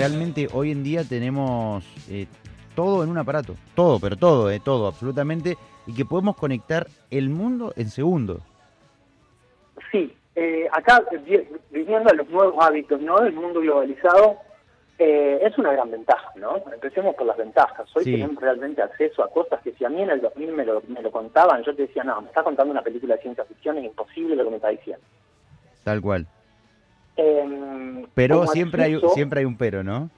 realmente hoy en día tenemos eh, todo en un aparato. Todo, pero todo, eh, todo, absolutamente. Y que podemos conectar el mundo en segundos. Sí, eh, acá vi- viniendo a los nuevos hábitos ¿no? del mundo globalizado, eh, es una gran ventaja, ¿no? Empecemos por las ventajas. Hoy Sí. tenemos realmente acceso a cosas que si a mí en el 2000 me lo, me lo contaban, yo te decía, no, me está contando una película de ciencia ficción, es imposible lo que me está diciendo. Tal cual. Eh, Pero siempre hay, siempre hay un pero, ¿no?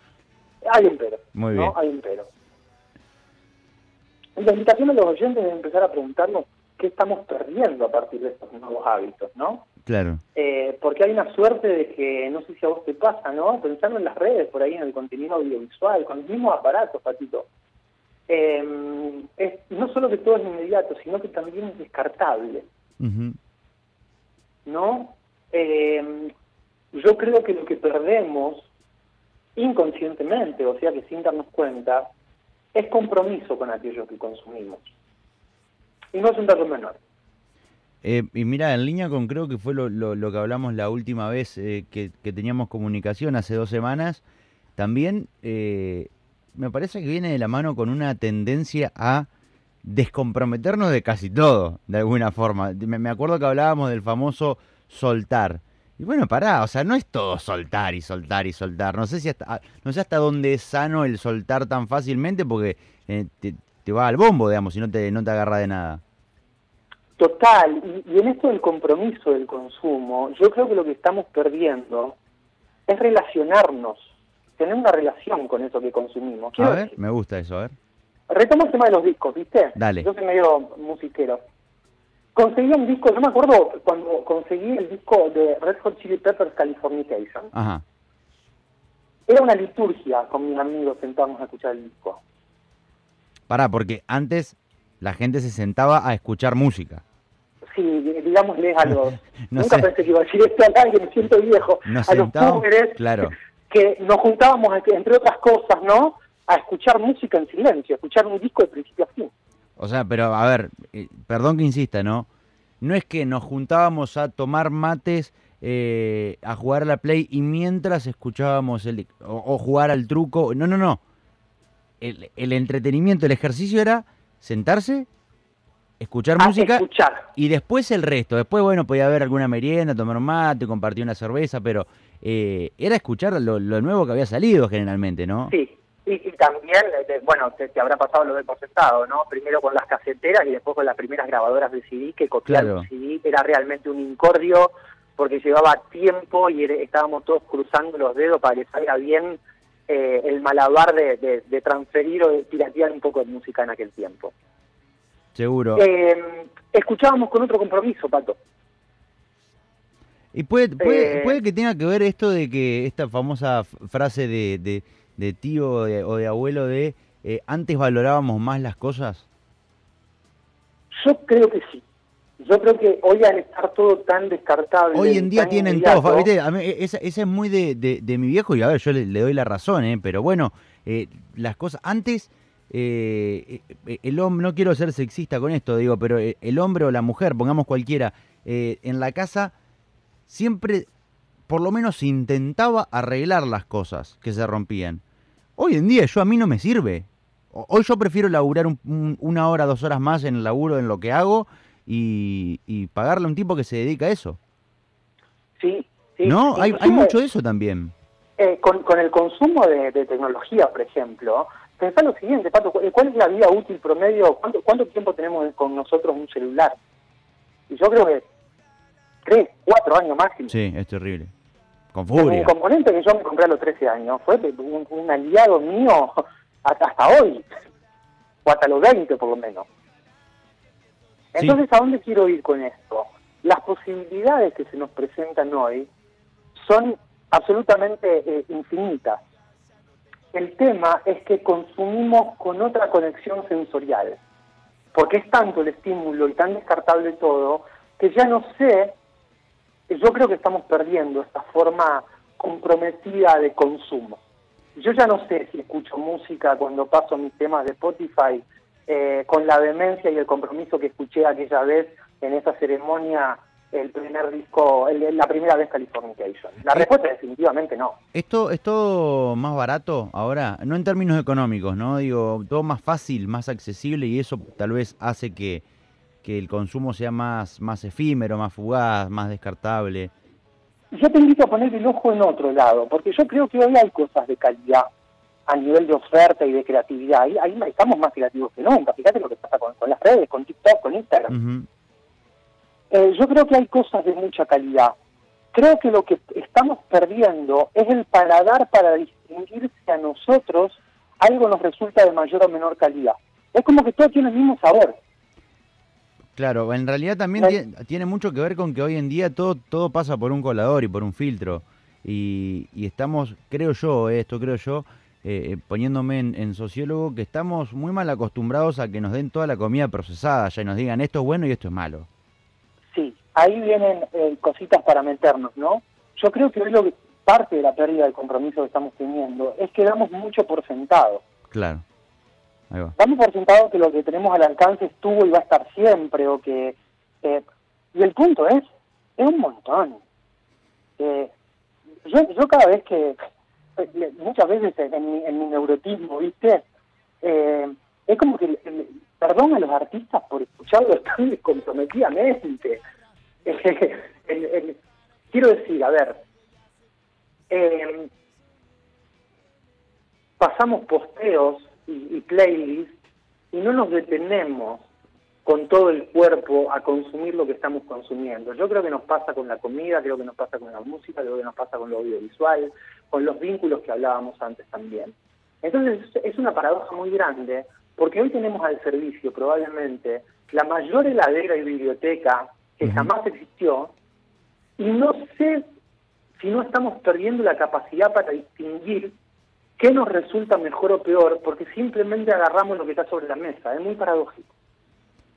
Hay un pero. Muy ¿no? bien. Hay un pero. La invitación a los oyentes es empezar a preguntarnos qué estamos perdiendo a partir de estos nuevos hábitos, ¿no? Claro. Eh, porque hay una suerte de que, no sé si a vos te pasa, ¿no? Pensando en las redes, por ahí en el contenido audiovisual, con los mismos aparatos, Patito. Eh, es, no solo que todo es inmediato, sino que también es descartable. ¿no? Eh, yo creo que lo que perdemos inconscientemente, o sea que sin darnos cuenta, es compromiso con aquello que consumimos. Y no es un dato menor. Eh, y mira, en línea con creo que fue lo, que hablamos la última vez eh, que, teníamos comunicación hace dos semanas, también eh, me parece que viene de la mano con una tendencia a descomprometernos de casi todo, de alguna forma. Me acuerdo que hablábamos del famoso soltar. Y bueno, pará, o sea, no es todo soltar y soltar y soltar. No sé si hasta, no sé hasta dónde es sano el soltar tan fácilmente porque eh, te, te va al bombo, digamos, y no te, no te agarra de nada. Total, y, y en esto del compromiso del consumo, yo creo que lo que estamos perdiendo es relacionarnos, tener una relación con eso que consumimos. A ver, decir, me gusta eso, a ver. retomo el tema de los discos, ¿viste? Dale. Yo soy medio musiquero. Conseguí un disco, yo me acuerdo cuando conseguí el disco de Red Hot Chili Peppers Californication. Ajá. Era una liturgia con mis amigos sentados a escuchar el disco. Pará, porque antes la gente se sentaba a escuchar música. Sí, digámosles a los... No nunca sé. pensé que iba a decir esto al aire, me siento viejo. Nos a los púberes claro. que nos juntábamos, entre otras cosas, ¿no? A escuchar música en silencio, a escuchar un disco de principio a fin. O sea, pero a ver, eh, perdón que insista, ¿no? No es que nos juntábamos a tomar mates, eh, a jugar a la play y mientras escuchábamos el... o, o jugar al truco. No, no, no. El, el entretenimiento, el ejercicio era sentarse, escuchar A música escuchar. y después el resto. Después, bueno, podía haber alguna merienda, tomar un mate, compartir una cerveza, pero eh, era escuchar lo, lo nuevo que había salido generalmente, ¿no? Sí. Y, y también, eh, de- bueno, te, te habrá pasado lo de por sentado, ¿no? Primero con las caseteras y después con las primeras grabadoras de CD, que copiar Claro. un CD era realmente un incordio porque llevaba tiempo y estábamos todos cruzando los dedos para que salga bien eh, el malabar de, de- de transferir o de piratear un poco de música en aquel tiempo. Seguro. Eh, escuchábamos con otro compromiso, Pato. Y puede, puede, Eh, puede que tenga que ver esto de que esta famosa frase de, de, de tío o de, o de abuelo de eh, antes valorábamos más las cosas. Yo creo que sí. Yo creo que hoy al estar todo tan descartable... Hoy en día tienen inmediato, todo. ¿viste? A mí, e, esa, esa es muy de, de- de mi viejo y a ver, yo le, le doy la razón, ¿eh? pero bueno, eh, las cosas... Antes, eh, el hombre, no quiero ser sexista con esto, digo, pero el hombre o la mujer, pongamos cualquiera, en la casa siempre, por lo menos intentaba arreglar las cosas que se rompían. Hoy en día yo a mí no me sirve. Hoy yo prefiero laburar un- un- una hora, dos horas más en el laburo, en lo que hago, y, y pagarle a un tipo que se dedica a eso. Sí, sí. No, hay, hay mucho de eso también. eh, con, con el consumo de, de tecnología, por ejemplo, pensá lo siguiente, Pato, ¿cu- ¿cuál es la vida útil promedio? ¿Cuánto, cuánto tiempo tenemos con nosotros un celular? Y yo creo que tres, cuatro años máximo. Sí, es terrible. Con Un furia. componente que yo me compré a los 13 años fue un, un aliado mío hasta, hasta hoy, o hasta los 20 por lo menos. Sí. Entonces, ¿a dónde quiero ir con esto? Las posibilidades que se nos presentan hoy son absolutamente eh, infinitas. El tema es que consumimos con otra conexión sensorial, porque es tanto el estímulo y tan descartable todo, que ya no sé yo creo que estamos perdiendo esta forma comprometida de consumo. Yo ya no sé si escucho música cuando paso mis temas de Spotify eh, con la vehemencia y el compromiso que escuché aquella vez en esa ceremonia el primer disco, la primera vez Californication. La respuesta es definitivamente no. ¿Esto es todo más barato ahora? No en términos económicos, ¿no? Digo, todo más fácil, más accesible y eso tal vez hace que, que el consumo sea más, más efímero, más fugaz, más descartable. Yo te invito a poner el ojo en otro lado, porque yo creo que hoy hay cosas de calidad a nivel de oferta y de creatividad. Ahí, ahí estamos más creativos que nunca. Fíjate lo que pasa con, las redes, con TikTok, con Instagram. Eh, yo creo que hay cosas de mucha calidad. Creo que lo que estamos perdiendo es el paladar para distinguirse a nosotros algo nos resulta de mayor o menor calidad. Es como que todo tiene el mismo sabor. Claro, en realidad también tiene, mucho que ver con que hoy en día todo, todo pasa por un colador y por un filtro. Y, estamos, creo yo, eh, esto creo yo, eh, poniéndome en, sociólogo, que estamos muy mal acostumbrados a que nos den toda la comida procesada, ya y nos digan esto es bueno y esto es malo. Sí, ahí vienen eh, cositas para meternos, ¿no? Yo creo que hoy lo que, parte de la pérdida del compromiso que estamos teniendo es que damos mucho por sentado. Claro. Damos por sentado que lo que tenemos al alcance estuvo y va a estar siempre, o que... Eh, y el punto es, es un montón. Eh, yo, yo cada vez que, muchas veces en mi, en mi neurotismo, ¿viste? es como que perdón a los artistas por escucharlo tan descomprometidamente. quiero decir, a ver, em, pasamos posteos y, playlists y no nos detenemos con todo el cuerpo a consumir lo que estamos consumiendo. Yo creo que nos pasa con la comida, creo que nos pasa con la música, creo que nos pasa con lo audiovisual, con los vínculos que hablábamos antes también. Entonces es una paradoja muy grande porque hoy tenemos al servicio probablemente la mayor heladera y biblioteca que jamás existió y no sé si no estamos perdiendo la capacidad para distinguir qué nos resulta mejor o peor porque simplemente agarramos lo que está sobre la mesa. Es muy paradójico.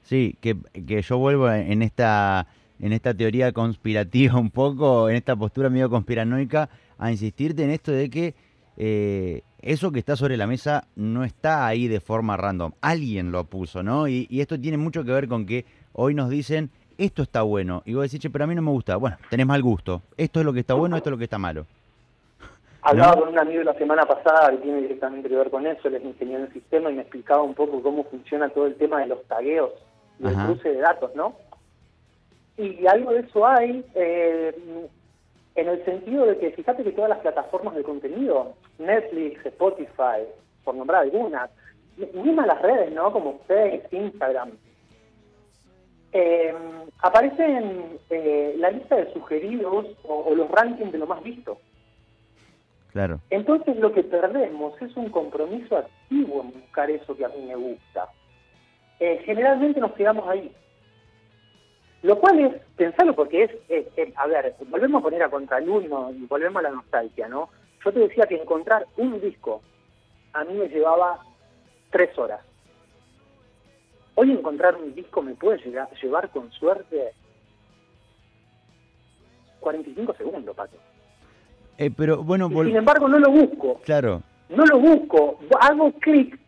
Sí, que, que yo vuelvo en esta, en esta teoría conspirativa un poco, en esta postura medio conspiranoica, a insistirte en esto de que eh, eso que está sobre la mesa no está ahí de forma random. Alguien lo puso, ¿no? Y, esto tiene mucho que ver con que hoy nos dicen, esto está bueno. Y vos decís, che, pero a mí no me gusta. Bueno, tenés mal gusto. Esto es lo que está bueno, esto es lo que está malo. Hablaba con un amigo la semana pasada que tiene directamente que ver con eso, él es ingeniero en sistema y me explicaba un poco cómo funciona todo el tema de los tagueos y el cruce de datos, ¿no? Y algo de eso hay. Eh, en el sentido de que fíjate que todas las plataformas de contenido, Netflix, Spotify, por nombrar algunas, mismas las redes, ¿no? Como Facebook, Instagram, eh, aparecen eh, la lista de sugeridos o, los rankings de lo más visto. Entonces lo que perdemos es un compromiso activo en buscar eso que a mí me gusta. Eh, generalmente nos quedamos ahí. Lo cual es, pensarlo porque es, a ver, volvemos a poner a contralumno y volvemos a la nostalgia, ¿no? Yo te decía que encontrar un disco a mí me llevaba tres horas. Hoy encontrar un disco me puede llegar, llevar con suerte 45 segundos, Pato. Eh, pero bueno, sin embargo no lo busco. Claro. No lo busco. Hago clic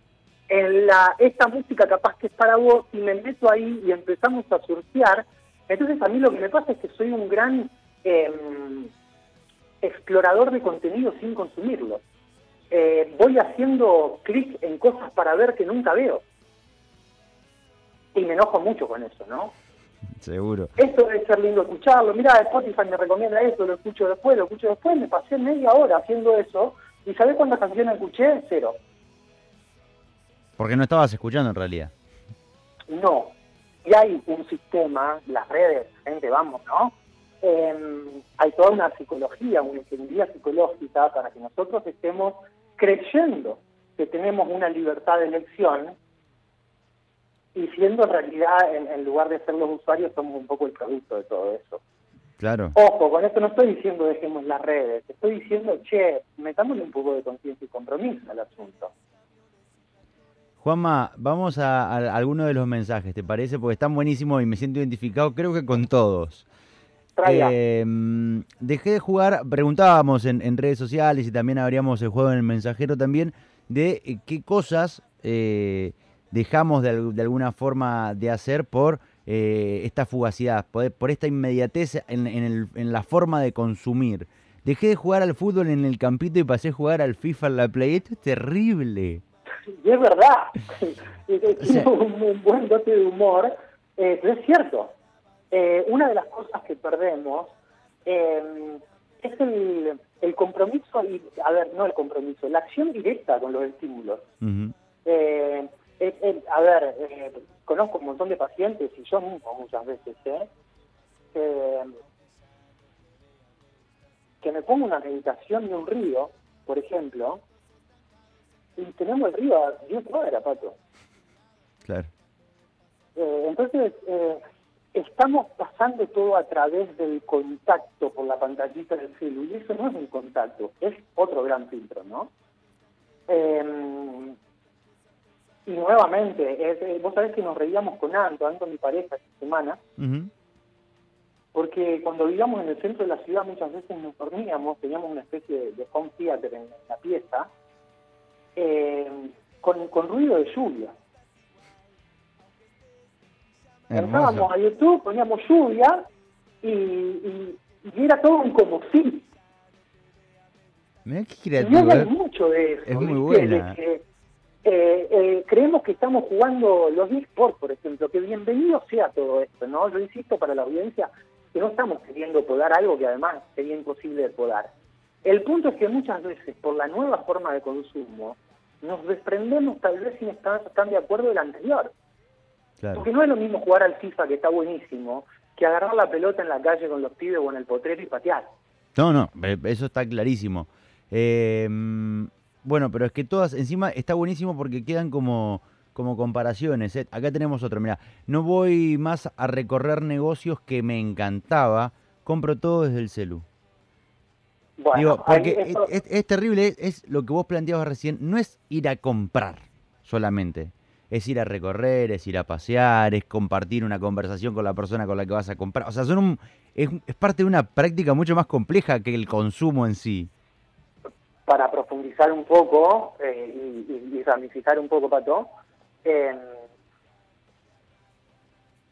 en la esta música capaz que es para vos y me meto ahí y empezamos a surfear entonces a mí lo que me pasa es que soy un gran em, explorador de contenido sin consumirlo. Eh, voy haciendo clic en cosas para ver que nunca veo. Y me enojo mucho con eso, ¿no? Seguro. Esto debe ser lindo escucharlo. Mira, Spotify me recomienda esto, lo escucho después, lo escucho después. Me pasé media hora haciendo eso. ¿Y sabés cuántas canciones escuché? Cero. Porque no estabas escuchando en realidad. No, y hay un sistema, las redes, gente, vamos, ¿no? Em, hay toda una psicología, una ingeniería psicológica para que nosotros estemos creyendo que tenemos una libertad de elección y siendo en realidad, en, lugar de ser los usuarios, somos un poco el producto de todo eso. Claro. Ojo, con esto no estoy diciendo dejemos las redes, estoy diciendo, che, metámosle un poco de conciencia y compromiso al asunto. Juanma, vamos a, alguno de los mensajes, ¿te parece? Porque están buenísimos y me siento identificado, creo que con todos. Eh, dejé de jugar, preguntábamos en, redes sociales y también abríamos el juego en el mensajero también, de eh, qué cosas eh, dejamos de, alguna forma de hacer por eh, esta fugacidad, por, por esta inmediatez en, en, el, en, la forma de consumir. Dejé de jugar al fútbol en el campito y pasé a jugar al FIFA en la Play. Esto es terrible. Y es verdad. Tiene un, un, buen dote de humor, eh, pero es cierto. Eh, una de las cosas que perdemos eh, es el, el, compromiso, y, a ver, no el compromiso, la acción directa con los estímulos. Uh -huh. eh, a ver, eh, conozco un montón de pacientes, y yo mismo muchas veces, ¿eh? que me pongo una meditación de un río, por ejemplo, y tenemos el río a 10 cuadras, Pato. Claro. Eh, entonces, eh, estamos pasando todo a través del contacto por la pantallita del celu, y eso no es un contacto, es otro gran filtro, ¿no? Eh, y nuevamente, es, vos sabés que nos reíamos con Anto, Anto mi pareja esta semana, uh -huh. porque cuando vivíamos en el centro de la ciudad muchas veces nos dormíamos, teníamos una especie de, de home theater en la pieza, eh, con, con ruido de lluvia. Entrábamos a YouTube, poníamos lluvia y, y, y era todo un como sí. Mira qué creativo. Y hay mucho de eso. Es muy buena. De eh, eh, que estamos jugando los eSports, por ejemplo, que bienvenido sea todo esto, ¿no? Yo insisto para la audiencia que no estamos queriendo podar algo que además sería imposible de podar. El punto es que muchas veces, por la nueva forma de consumo, nos desprendemos tal vez sin estar tan de acuerdo del anterior. Claro. Porque no es lo mismo jugar al FIFA, que está buenísimo, que agarrar la pelota en la calle con los pibes o en el potrero y patear. No, no, eso está clarísimo. Eh, bueno, pero es que todas, encima está buenísimo porque quedan como, como comparaciones. ¿eh? Acá tenemos otro, mira, no voy más a recorrer negocios que me encantaba, compro todo desde el celu. Bueno, Digo, porque eso... es, es, terrible, es, es lo que vos planteabas recién, no es ir a comprar solamente, es ir a recorrer, es ir a pasear, es compartir una conversación con la persona con la que vas a comprar. O sea, son un, es, es parte de una práctica mucho más compleja que el consumo en sí. Para profundizar un poco eh, y, y, ramificar un poco, Pato, eh,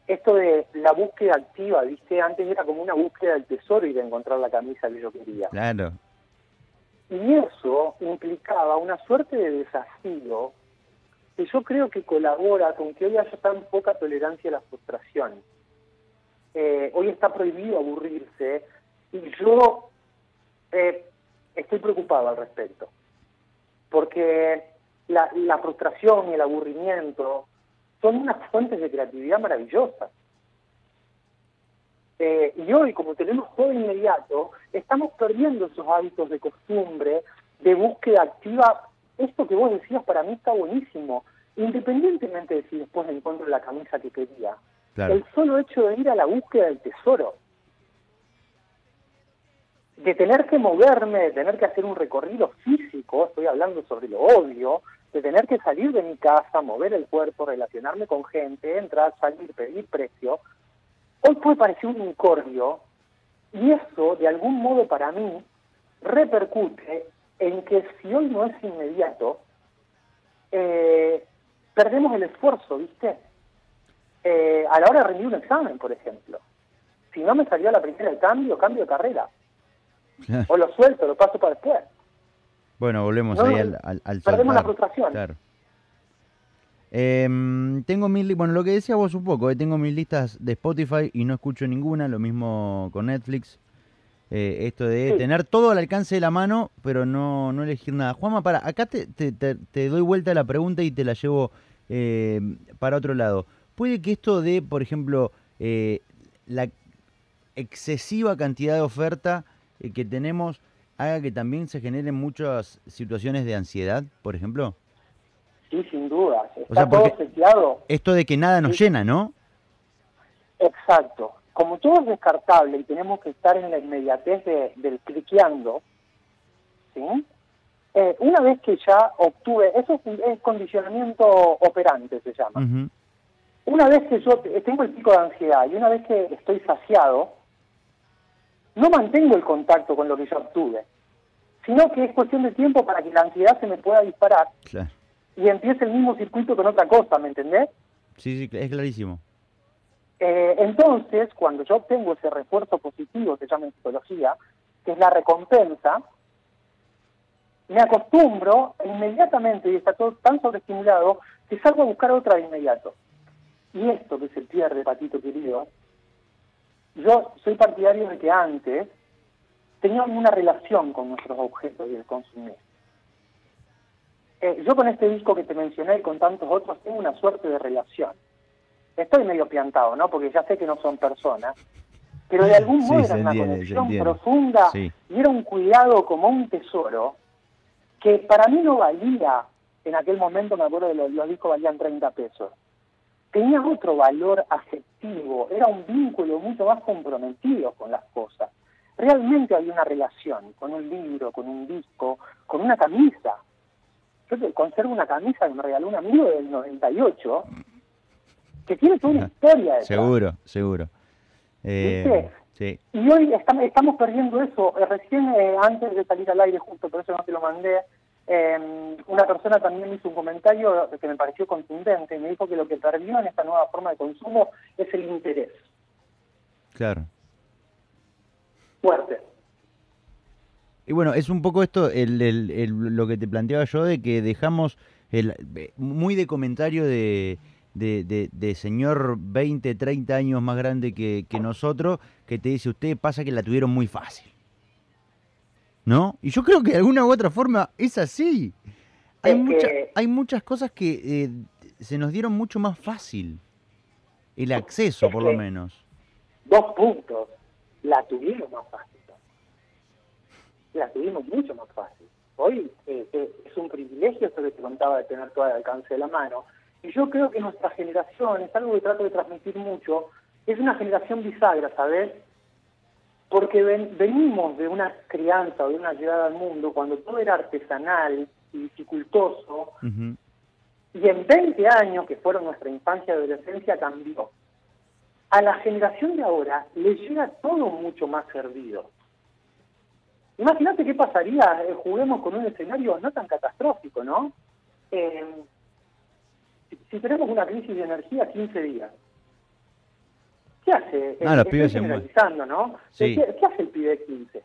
esto de la búsqueda activa, ¿viste? Antes era como una búsqueda del tesoro y de encontrar la camisa que yo quería. Claro. Y eso implicaba una suerte de desafío que yo creo que colabora con que hoy haya tan poca tolerancia a la frustración. Eh, hoy está prohibido aburrirse y yo eh, estoy preocupado al respecto. Porque la, la frustración y el aburrimiento son unas fuentes de creatividad maravillosas. Eh, y hoy, como tenemos todo inmediato, estamos perdiendo esos hábitos de costumbre, de búsqueda activa. Esto que vos decías para mí está buenísimo, independientemente de si después encuentro la camisa que quería. Claro. El solo hecho de ir a la búsqueda del tesoro, de tener que moverme, de tener que hacer un recorrido físico, estoy hablando sobre lo obvio, de tener que salir de mi casa, mover el cuerpo, relacionarme con gente, entrar, salir, pedir precio, hoy puede parecer un incordio y eso, de algún modo para mí, repercute en que si hoy no es inmediato, eh, perdemos el esfuerzo, ¿viste? Eh, a la hora de rendir un examen, por ejemplo. Si no me salió a la primera el cambio, cambio de carrera. o lo suelto, lo paso para después. Bueno, volvemos no, ahí al, al, al Perdemos la frustración. Claro. Eh, tengo mil, bueno, lo que decía vos un poco, eh, tengo mis listas de Spotify y no escucho ninguna, lo mismo con Netflix. Eh, esto de sí. tener todo al alcance de la mano, pero no, no elegir nada. Juanma, para, acá te, te, te, te doy vuelta a la pregunta y te la llevo eh, para otro lado. Puede que esto de, por ejemplo, eh, la excesiva cantidad de oferta que tenemos haga que también se generen muchas situaciones de ansiedad, por ejemplo? Sí, sin duda. Está o sea, todo seteado. Esto de que nada nos sí. llena, ¿no? Exacto. Como todo es descartable y tenemos que estar en la inmediatez de, del cliqueando, ¿sí? Eh, una vez que ya obtuve, eso es, es condicionamiento operante, se llama. Uh -huh. Una vez que yo tengo el pico de ansiedad y una vez que estoy saciado, no mantengo el contacto con lo que yo obtuve, sino que es cuestión de tiempo para que la ansiedad se me pueda disparar claro. y empiece el mismo circuito con otra cosa, ¿me entendés? Sí, sí, es clarísimo. Eh, entonces, cuando yo obtengo ese refuerzo positivo, que se llama en psicología, que es la recompensa, me acostumbro inmediatamente, y está todo tan sobreestimulado, que salgo a buscar otra de inmediato. Y esto, que es el pierde, patito querido, yo soy partidario de que antes teníamos una relación con nuestros objetos y el consumir. Eh, yo con este disco que te mencioné y con tantos otros tengo una suerte de relación. Estoy medio piantado, ¿no? Porque ya sé que no son personas, pero de algún modo era una conexión profunda y era un cuidado como un tesoro que para mí no valía, en aquel momento me acuerdo de los, los discos valían 30 pesos, tenía otro valor afectivo, era un vínculo mucho más comprometido con las cosas. Realmente había una relación con un libro, con un disco, con una camisa. Yo conservo una camisa que me regaló un amigo del 98 que tiene toda una historia. Seguro, seguro. Eh, sí. Y hoy estamos, perdiendo eso. Eh, recién, eh, antes de salir al aire, justo por eso no te lo mandé, eh, una persona también hizo un comentario que me pareció contundente y me dijo que lo que perdió en esta nueva forma de consumo es el interés. Claro. Fuerte. Y bueno, es un poco esto lo que te planteaba yo de que dejamos el, muy de comentario de, de, señor 20, 30 años más grande que, que nosotros, que te dice, usted pasa que la tuvieron muy fácil. ¿No? Y yo creo que de alguna u otra forma es así. Hay, hay muchas cosas que eh, se nos dieron mucho más fácil. El acceso, por lo menos. Dos puntos. La tuvimos más fácil. La tuvimos mucho más fácil. Hoy eh, eh, es un privilegio eso que te contaba de tener todo al alcance de la mano. Y yo creo que nuestra generación, es algo que trato de transmitir mucho, es una generación bisagra, ¿sabes? Porque venimos de una crianza o de una llegada al mundo cuando todo era artesanal y dificultoso, y en 20 años, que fueron nuestra infancia y adolescencia, cambió. A la generación de ahora le llega todo mucho más servido. Imagínate qué pasaría, eh, juguemos con un escenario no tan catastrófico, ¿no? Eh, si tenemos una crisis de energía, 15 días ¿Qué hace? Ah, los pibes se ¿no? ¿Qué, hace el pibe de 15?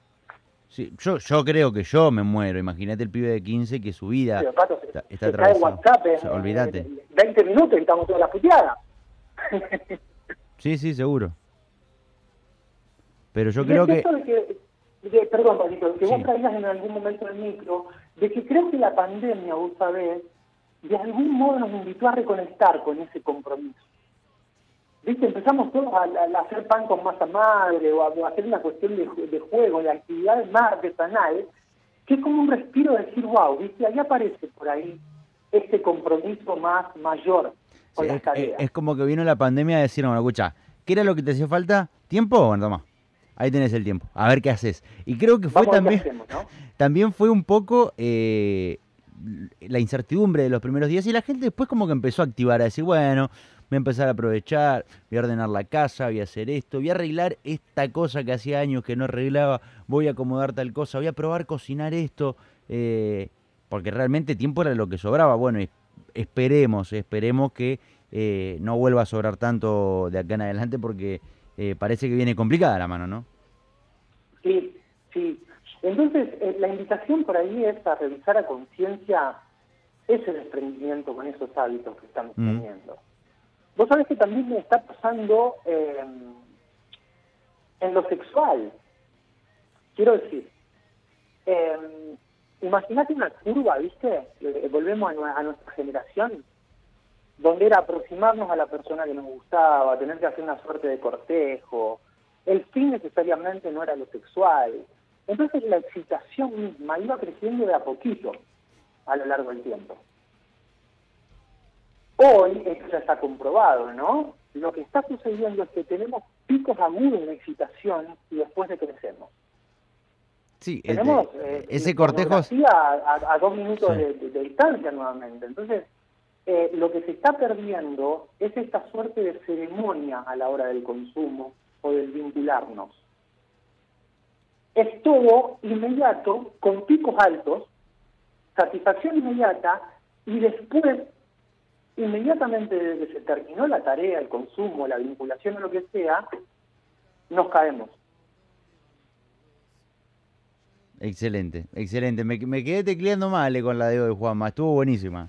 Sí, yo, yo creo que yo me muero. Imagínate el pibe de 15 que su vida está, está cae WhatsApp, olvídate. 20 minutos y estamos toda la puteada. sí, sí, seguro. Pero yo creo que... perdón, Pablito, que vos caías en algún momento del micro, de que creo que la pandemia, vos sabés, de algún modo nos invitó a reconectar con ese compromiso. ¿Viste? Empezamos todos a, hacer pan con masa madre o a, hacer una cuestión de, de, juego, de actividades más artesanales, que es como un respiro de decir, wow, ¿viste? Ahí aparece por ahí este compromiso más mayor con las tareas. Es, como que vino la pandemia a decir, bueno, escucha, ¿qué era lo que te hacía falta? ¿Tiempo? Bueno, toma. Ahí tenés el tiempo. A ver qué haces. Y creo que fue también, también fue un poco eh, la incertidumbre de los primeros días y la gente después como que empezó a activar, a decir, bueno, voy a empezar a aprovechar, voy a ordenar la casa, voy a hacer esto, voy a arreglar esta cosa que hacía años que no arreglaba, voy a acomodar tal cosa, voy a probar cocinar esto, eh, porque realmente tiempo era lo que sobraba. Bueno, esperemos, esperemos que eh, no vuelva a sobrar tanto de acá en adelante porque eh, parece que viene complicada la mano, ¿no? Sí, sí. Entonces, la invitación por ahí es a revisar a conciencia ese desprendimiento con esos hábitos que estamos mm. Vos sabés que también me está pasando eh, en lo sexual. Quiero decir, eh, imagínate una curva, ¿viste? Eh, volvemos a, nuestra generación, donde era aproximarnos a la persona que nos gustaba, tener que hacer una suerte de cortejo. El fin necesariamente no era lo sexual. Entonces la excitación misma iba creciendo de a poquito a lo largo del tiempo. Hoy, esto ya está comprobado, ¿no? Lo que está sucediendo es que tenemos picos agudos de excitación y después decrecemos. Sí, tenemos eh, ese cortejo a, a, dos minutos de, distancia nuevamente. Entonces, eh, lo que se está perdiendo es esta suerte de ceremonia a la hora del consumo o del vincularnos. Es todo inmediato, con picos altos, satisfacción inmediata, y después inmediatamente desde que se terminó la tarea, el consumo, la vinculación o lo que sea, nos caemos. Excelente, excelente. Me, me quedé tecleando mal eh, con la de hoy, Juanma. Estuvo buenísima.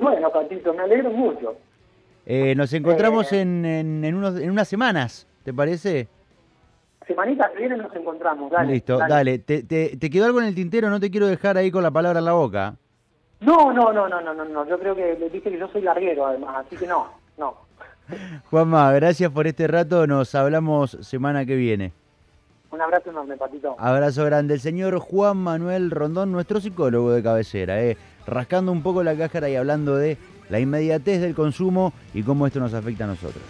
Bueno, Patito, me alegro mucho. Eh, nos encontramos Eh. en, en, en, unos, en unas semanas, ¿te parece? Semanita que viene nos encontramos, dale. Listo, dale. ¿Te, te, te quedó algo en el tintero? No te quiero dejar ahí con la palabra en la boca. No, no, no, no, no, no, no. Yo creo que viste que yo soy larguero además, así que no, no. Juanma, gracias por este rato. Nos hablamos semana que viene. Un abrazo enorme, Patito. Abrazo grande. El señor Juan Manuel Rondón, nuestro psicólogo de cabecera, eh, rascando un poco la cáscara y hablando de la inmediatez del consumo y cómo esto nos afecta a nosotros.